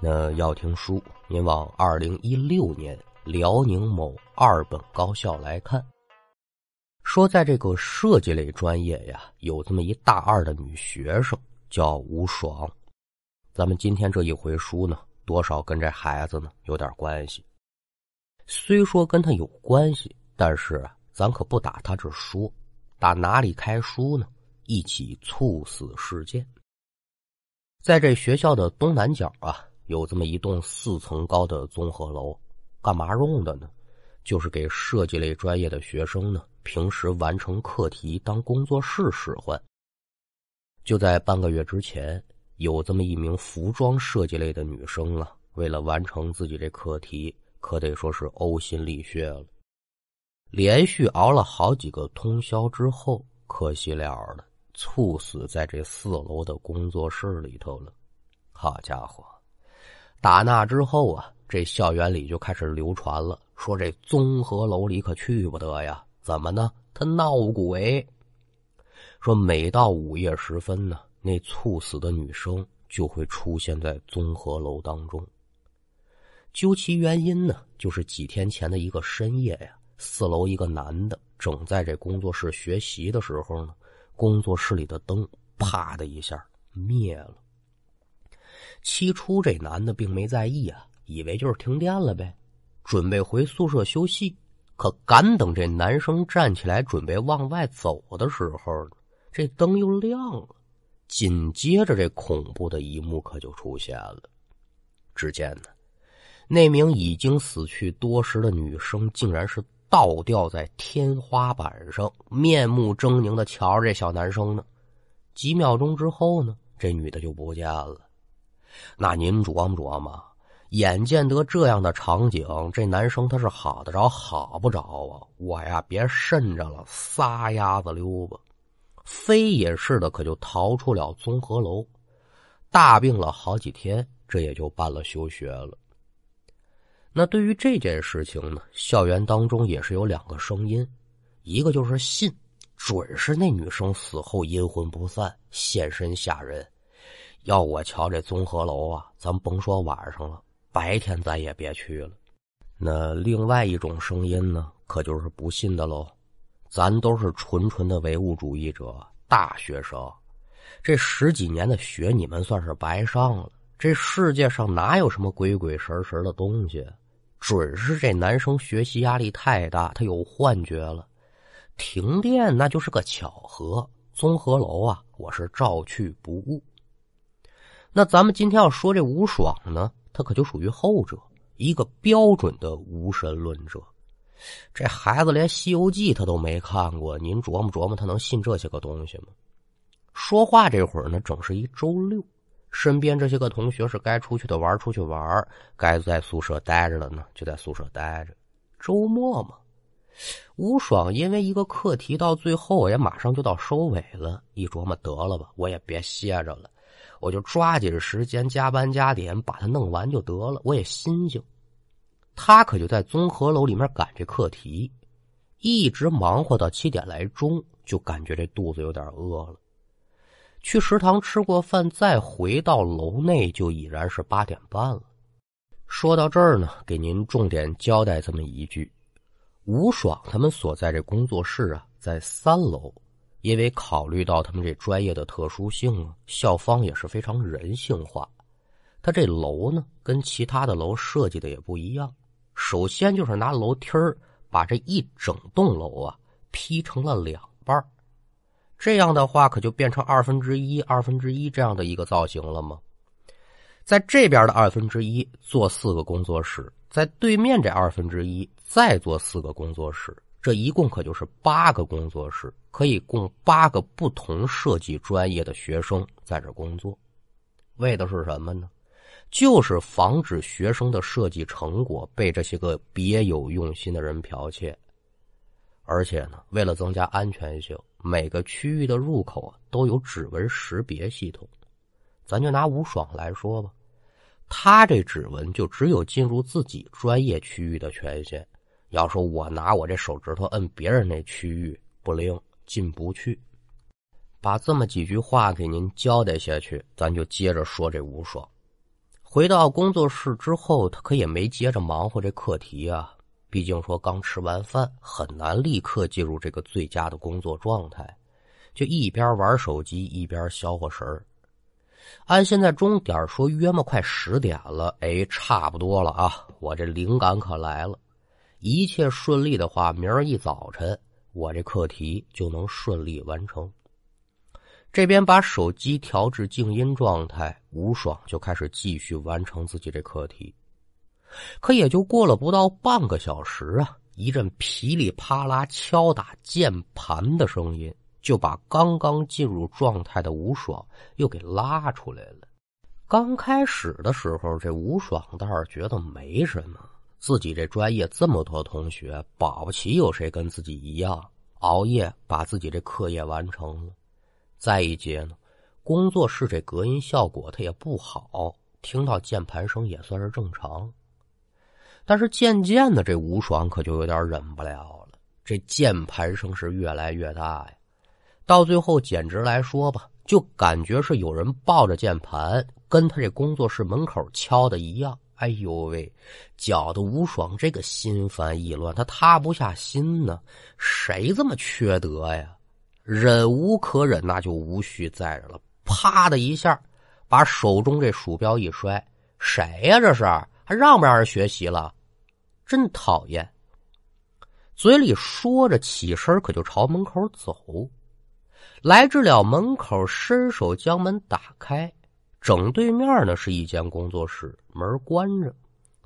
那要听书，您往二零一六年辽宁某二本高校来看。说在这个设计类专业呀，有这么一大二的女学生叫吴爽。咱们今天这一回书呢，多少跟这孩子呢有点关系。虽说跟他有关系，但是啊，咱可不打他这说，打哪里开书呢？一起猝死事件，在这学校的东南角啊。有这么一栋四层高的综合楼，干嘛用的呢？就是给设计类专业的学生呢，平时完成课题当工作室使唤。就在半个月之前，有这么一名服装设计类的女生啊，为了完成自己这课题，可得说是呕心沥血了。连续熬了好几个通宵之后，可惜了了，猝死在这四楼的工作室里头了。好家伙！打那之后啊，这校园里就开始流传了，说这综合楼里可去不得呀。怎么呢？他闹鬼。说每到午夜时分呢，那猝死的女生就会出现在综合楼当中。究其原因呢，就是几天前的一个深夜呀，四楼一个男的正在这工作室学习的时候呢，工作室里的灯啪的一下灭了。起初这男的并没在意啊，以为就是停电了呗，准备回宿舍休息。可赶等这男生站起来准备往外走的时候，这灯又亮了。紧接着这恐怖的一幕可就出现了。只见呢，那名已经死去多时的女生竟然是倒吊在天花板上，面目狰狞的瞧着这小男生呢。几秒钟之后呢，这女的就不见了。那您琢磨琢磨，眼见得这样的场景，这男生他是好得着好不着啊！我呀，别慎着了，撒丫子溜吧！飞也似的，可就逃出了综合楼，大病了好几天，这也就办了休学了。那对于这件事情呢，校园当中也是有两个声音，一个就是信，准是那女生死后阴魂不散，现身吓人。要我瞧这综合楼啊，咱甭说晚上了，白天咱也别去了。那另外一种声音呢，可就是不信的喽。咱都是纯纯的唯物主义者，大学生，这十几年的学你们算是白上了。这世界上哪有什么鬼鬼神神的东西？准是这男生学习压力太大，他有幻觉了。停电那就是个巧合。综合楼啊，我是照去不误。那咱们今天要说这吴爽呢，他可就属于后者，一个标准的无神论者。这孩子连《西游记》他都没看过，您琢磨琢磨，他能信这些个东西吗？说话这会儿呢，正是一周六，身边这些个同学是该出去的玩出去玩，该在宿舍待着的呢就在宿舍待着。周末嘛，吴爽因为一个课题到最后也马上就到收尾了，一琢磨得了吧，我也别歇着了。我就抓紧时间加班加点把它弄完就得了，我也心静。他可就在综合楼里面赶这课题，一直忙活到七点来钟，就感觉这肚子有点饿了。去食堂吃过饭，再回到楼内就已然是八点半了。说到这儿呢，给您重点交代这么一句：吴爽他们所在这工作室啊，在三楼。因为考虑到他们这专业的特殊性啊，校方也是非常人性化。他这楼呢，跟其他的楼设计的也不一样。首先就是拿楼梯儿把这一整栋楼啊劈成了两半这样的话可就变成二分之一、二分之一这样的一个造型了吗？在这边的二分之一做四个工作室，在对面这二分之一再做四个工作室。这一共可就是八个工作室，可以供八个不同设计专业的学生在这工作。为的是什么呢？就是防止学生的设计成果被这些个别有用心的人剽窃。而且呢，为了增加安全性，每个区域的入口啊都有指纹识别系统。咱就拿吴爽来说吧，他这指纹就只有进入自己专业区域的权限。要说我拿我这手指头摁别人那区域不灵，进不去。把这么几句话给您交代下去，咱就接着说这吴爽。回到工作室之后，他可也没接着忙活这课题啊。毕竟说刚吃完饭，很难立刻进入这个最佳的工作状态，就一边玩手机一边消化神儿。按现在钟点说，约么快十点了，哎，差不多了啊！我这灵感可来了，一切顺利的话，明儿一早晨我这课题就能顺利完成。这边把手机调至静音状态，吴爽就开始继续完成自己这课题。可也就过了不到半个小时啊，一阵噼里啪啦敲打键盘的声音，就把刚刚进入状态的吴爽又给拉出来了。刚开始的时候，这吴爽倒是觉得没什么，自己这专业这么多同学，保不齐有谁跟自己一样熬夜把自己这课业完成了。再一节呢，工作室这隔音效果它也不好，听到键盘声也算是正常。但是渐渐的，这吴爽可就有点忍不了了。这键盘声是越来越大呀，到最后简直来说吧，就感觉是有人抱着键盘跟他这工作室门口敲的一样。哎呦喂，搅得吴爽这个心烦意乱，他塌不下心呢。谁这么缺德呀？忍无可忍，那就无需再忍了。啪的一下，把手中这鼠标一摔。谁呀？这是还让不让人学习了？真讨厌！嘴里说着，起身可就朝门口走。来至了门口，伸手将门打开，整对面呢是一间工作室，门关着。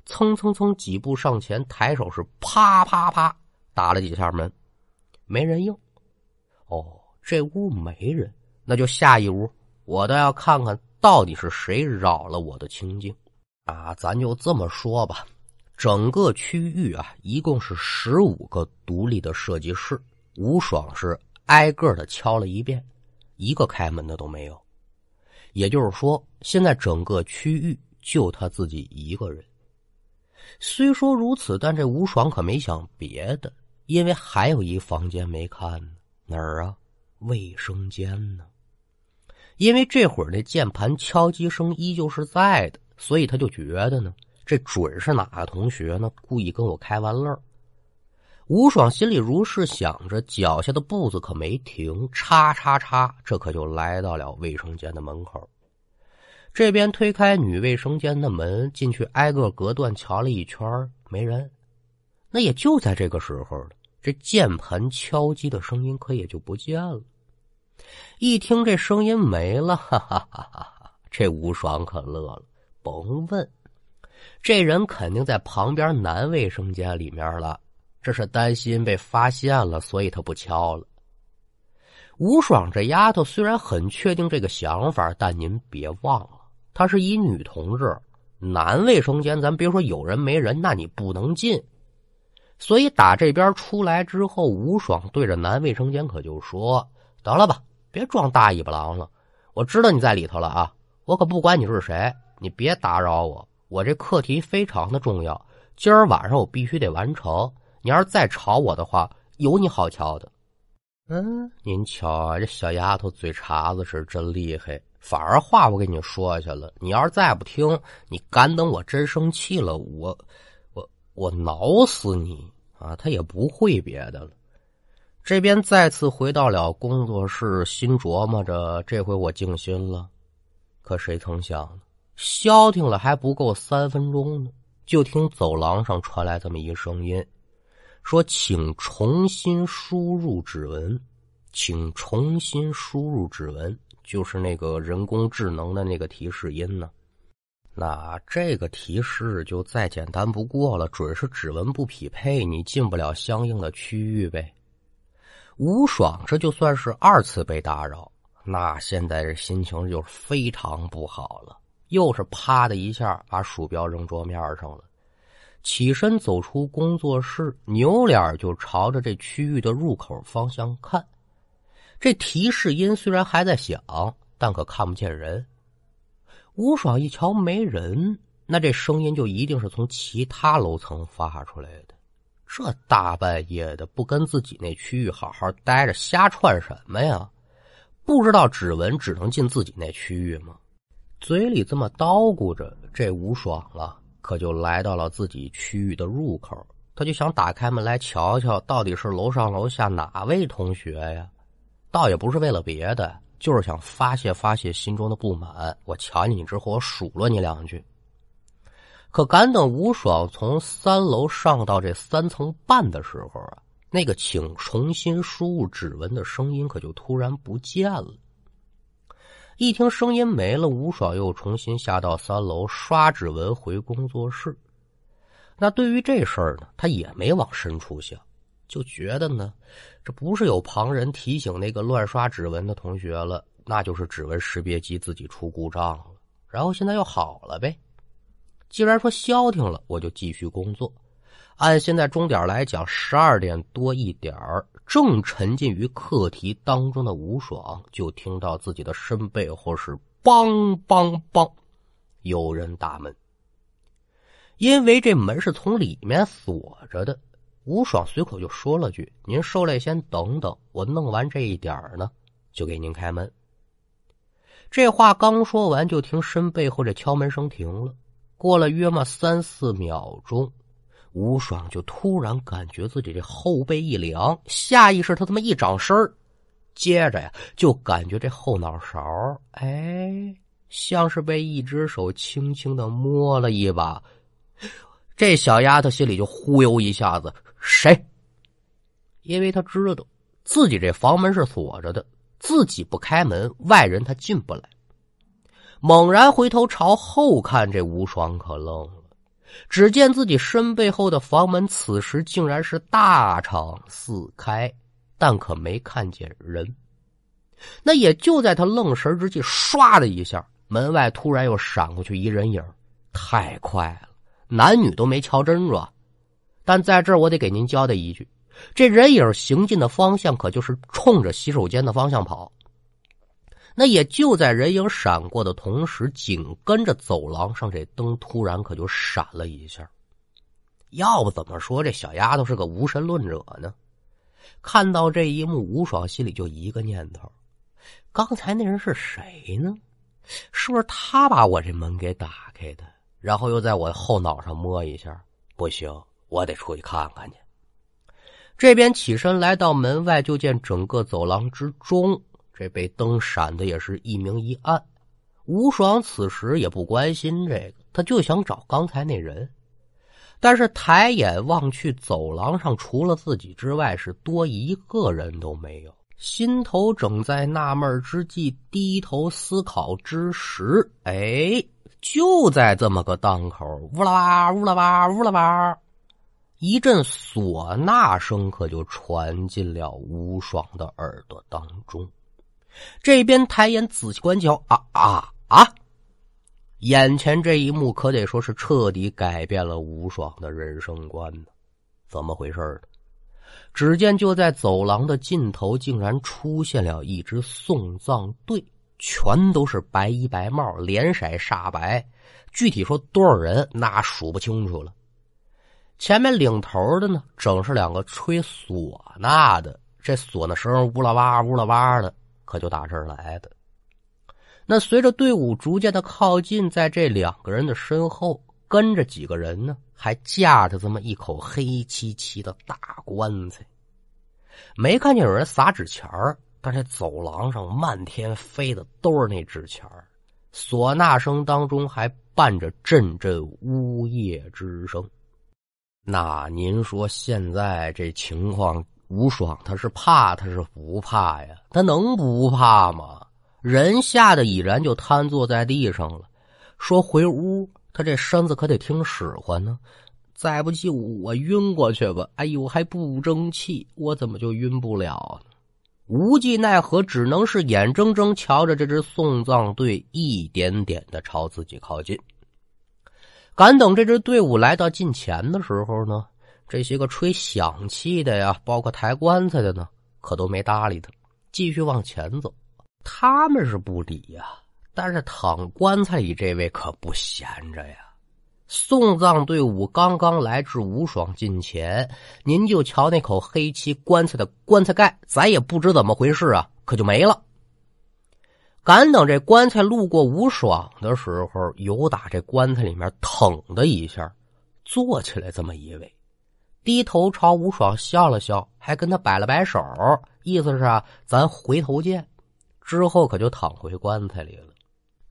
蹭蹭蹭几步上前，抬手是啪啪啪打了几下门，没人应。哦，这屋没人，那就下一屋，我倒要看看到底是谁扰了我的清静啊！咱就这么说吧。整个区域啊，一共是十五个独立的设计室。吴爽是挨个的敲了一遍，一个开门的都没有。也就是说，现在整个区域就他自己一个人。虽说如此，但这吴爽可没想别的，因为还有一房间没看呢。哪儿啊？卫生间呢？因为这会儿那键盘敲击声依旧是在的，所以他就觉得呢。这准是哪个同学呢？故意跟我开玩乐。吴爽心里如是想着，脚下的步子可没停，叉叉叉，这可就来到了卫生间的门口。这边推开女卫生间的门，进去挨个隔断瞧了一圈，没人。那也就在这个时候这键盘敲击的声音可也就不见了。一听这声音没了，哈哈哈哈！这吴爽可乐了，甭问。这人肯定在旁边男卫生间里面了，这是担心被发现了，所以他不敲了。吴爽这丫头虽然很确定这个想法，但您别忘了，她是一女同志，男卫生间咱别说有人没人，那你不能进。所以打这边出来之后，吴爽对着男卫生间可就说：“得了吧，别装大尾巴狼了，我知道你在里头了啊，我可不管你是谁，你别打扰我。”我这课题非常的重要，今儿晚上我必须得完成。你要是再吵我的话，有你好瞧的。嗯，您瞧啊，这小丫头嘴茬子是真厉害，反而话我给你说去了。你要是再不听，你敢等我真生气了，我我我挠死你啊！他也不会别的了。这边再次回到了工作室，心琢磨着这回我静心了。可谁曾想呢？消停了还不够三分钟呢，就听走廊上传来这么一声音，说：“请重新输入指纹，请重新输入指纹，就是那个人工智能的那个提示音呢。那这个提示就再简单不过了，准是指纹不匹配，你进不了相应的区域呗。吴爽这就算是二次被打扰，那现在这心情就非常不好了。”又是啪的一下，把鼠标扔桌面上了，起身走出工作室，扭脸就朝着这区域的入口方向看。这提示音虽然还在响，但可看不见人。吴爽一瞧没人，那这声音就一定是从其他楼层发出来的。这大半夜的，不跟自己那区域好好待着，瞎串什么呀？不知道指纹只能进自己那区域吗？嘴里这么叨咕着，这吴爽了，可就来到了自己区域的入口。他就想打开门来瞧瞧，到底是楼上楼下哪位同学呀？倒也不是为了别的，就是想发泄发泄心中的不满。我瞧见你之后，我数落你两句。可赶等吴爽从三楼上到这三层半的时候啊，那个请重新输入指纹的声音可就突然不见了。一听声音没了，吴爽又重新下到三楼刷指纹回工作室。那对于这事儿呢，他也没往深处想，就觉得呢，这不是有旁人提醒那个乱刷指纹的同学了，那就是指纹识别机自己出故障了，然后现在又好了呗。既然说消停了，我就继续工作。按现在钟点来讲，十二点多一点儿。正沉浸于课题当中的吴爽，就听到自己的身背后是“梆梆梆”，有人打门。因为这门是从里面锁着的，吴爽随口就说了句：“您受累，先等等，我弄完这一点呢，就给您开门。”这话刚说完，就听身背后这敲门声停了。过了约么三四秒钟。吴爽就突然感觉自己这后背一凉，下意识他这么一掌身接着呀就感觉这后脑勺，哎，像是被一只手轻轻的摸了一把。这小丫头心里就忽悠一下子，谁？因为她知道自己这房门是锁着的，自己不开门，外人他进不来。猛然回头朝后看，这吴爽可愣了。只见自己身背后的房门，此时竟然是大敞四开，但可没看见人。那也就在他愣神之际，唰的一下，门外突然又闪过去一人影，太快了，男女都没瞧真着。但在这儿，我得给您交代一句：这人影行进的方向，可就是冲着洗手间的方向跑。那也就在人影闪过的同时，紧跟着走廊上这灯突然可就闪了一下。要不怎么说这小丫头是个无神论者呢？看到这一幕，吴爽心里就一个念头：刚才那人是谁呢？是不是他把我这门给打开的？然后又在我后脑上摸一下？不行，我得出去看看去。这边起身来到门外，就见整个走廊之中。这被灯闪的也是一明一暗，吴爽此时也不关心这个，他就想找刚才那人。但是抬眼望去，走廊上除了自己之外，是多一个人都没有。心头正在纳闷之际，低头思考之时，哎，就在这么个档口，呜啦吧，呜啦吧，呜啦吧，一阵唢呐声可就传进了吴爽的耳朵当中。这边抬眼仔细观瞧，啊啊啊！眼前这一幕可得说是彻底改变了吴爽的人生观呢。怎么回事呢？只见就在走廊的尽头，竟然出现了一支送葬队，全都是白衣白帽，脸色煞白。具体说多少人，那数不清楚了。前面领头的呢，正是两个吹唢呐的，这唢呐声呜啦哇呜啦哇的。可就打这儿来的。那随着队伍逐渐的靠近，在这两个人的身后跟着几个人呢，还架着这么一口黑漆漆的大棺材。没看见有人撒纸钱儿，但这走廊上漫天飞的都是那纸钱儿。唢呐声当中还伴着阵阵呜咽之声。那您说现在这情况？吴爽他是怕，他是不怕呀？他能不怕吗？人吓得已然就瘫坐在地上了。说回屋，他这身子可得听使唤呢。再不济我晕过去吧。哎呦，还不争气，我怎么就晕不了呢？无计奈何，只能是眼睁睁瞧着这支送葬队一点点的朝自己靠近。赶等这支队伍来到近前的时候呢？这些个吹响器的呀，包括抬棺材的呢，可都没搭理他，继续往前走。他们是不理呀，但是躺棺材里这位可不闲着呀。送葬队伍刚刚来至吴爽近前，您就瞧那口黑漆棺材的棺材盖，咱也不知怎么回事啊，可就没了。赶等这棺材路过吴爽的时候，有打这棺材里面腾的一下，坐起来这么一位，低头朝吴爽笑了笑，还跟他摆了摆手，意思是啊，咱回头见。之后可就躺回棺材里了，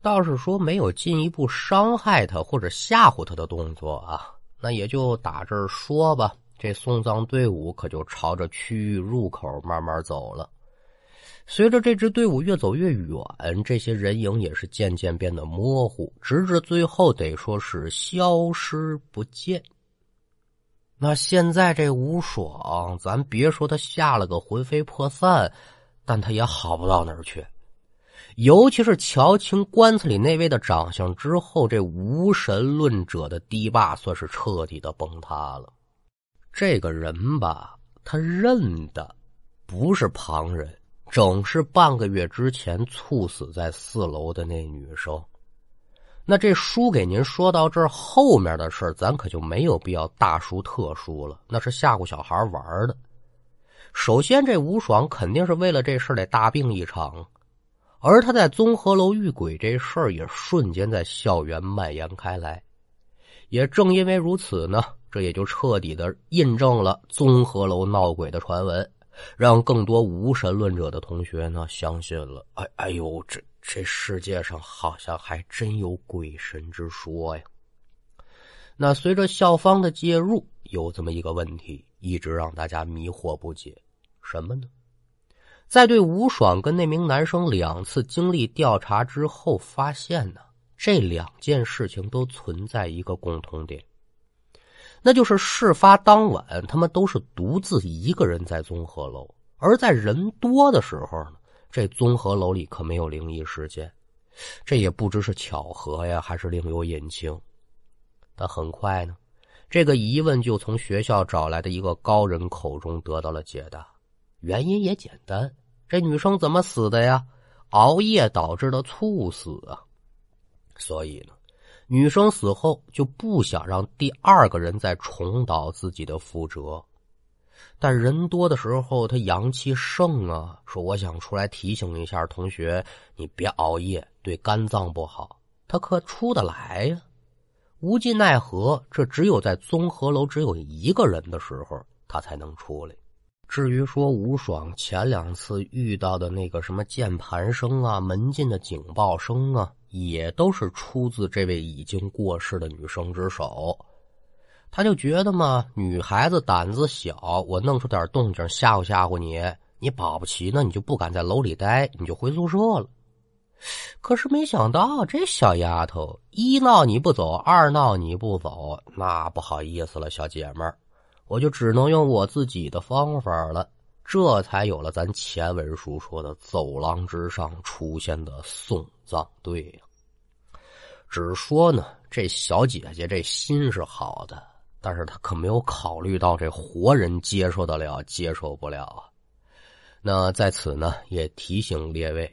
倒是说没有进一步伤害他或者吓唬他的动作啊，那也就打这儿说吧。这送葬队伍可就朝着区域入口慢慢走了。随着这支队伍越走越远，这些人影也是渐渐变得模糊，直至最后得说是消失不见。那现在这吴爽，咱别说他吓了个魂飞魄散，但他也好不到哪儿去。尤其是瞧清棺材里那位的长相之后，这无神论者的堤坝算是彻底的崩塌了。这个人吧，他认的不是旁人。正是半个月之前猝死在四楼的那女生。那这书给您说到这，后面的事咱可就没有必要大书特书了，那是吓唬小孩玩的。首先，这吴爽肯定是为了这事得大病一场，而他在综合楼遇鬼这事儿也瞬间在校园蔓延开来。也正因为如此呢，这也就彻底的印证了综合楼闹鬼的传闻。让更多无神论者的同学呢相信了，哎哎呦，这这世界上好像还真有鬼神之说呀。那随着校方的介入，有这么一个问题一直让大家迷惑不解，什么呢？在对吴爽跟那名男生两次经历调查之后，发现呢这两件事情都存在一个共同点。那就是事发当晚，他们都是独自一个人在综合楼，而在人多的时候呢，这综合楼里可没有灵异事件，这也不知是巧合呀，还是另有隐情。但很快呢，这个疑问就从学校找来的一个高人口中得到了解答，原因也简单，这女生怎么死的呀？熬夜导致的猝死啊，所以呢。女生死后就不想让第二个人再重蹈自己的覆辙，但人多的时候他阳气盛啊，说我想出来提醒一下同学，你别熬夜，对肝脏不好。他可出得来呀，无计奈何，这只有在综合楼只有一个人的时候，他才能出来。至于说吴爽前两次遇到的那个什么键盘声啊、门禁的警报声啊。也都是出自这位已经过世的女生之手，他就觉得嘛，女孩子胆子小，我弄出点动静吓唬吓唬你，你保不齐呢，你就不敢在楼里待，你就回宿舍了。可是没想到这小丫头一闹你不走，二闹你不走，那不好意思了，小姐妹儿，我就只能用我自己的方法了。这才有了咱前文书说的走廊之上出现的送葬队呀。只说呢，这小姐姐这心是好的，但是他可没有考虑到这活人接受得了，接受不了啊。那在此呢，也提醒列位，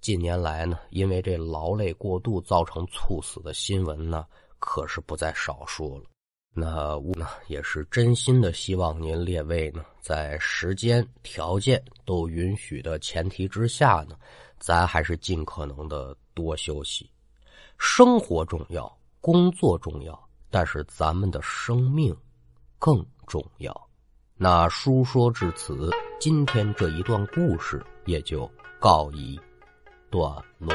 近年来呢，因为这劳累过度造成猝死的新闻呢，可是不在少数了。那我呢也是真心的希望您列位呢，在时间条件都允许的前提之下呢，咱还是尽可能的多休息。生活重要，工作重要，但是咱们的生命更重要。那书说至此，今天这一段故事也就告一段落。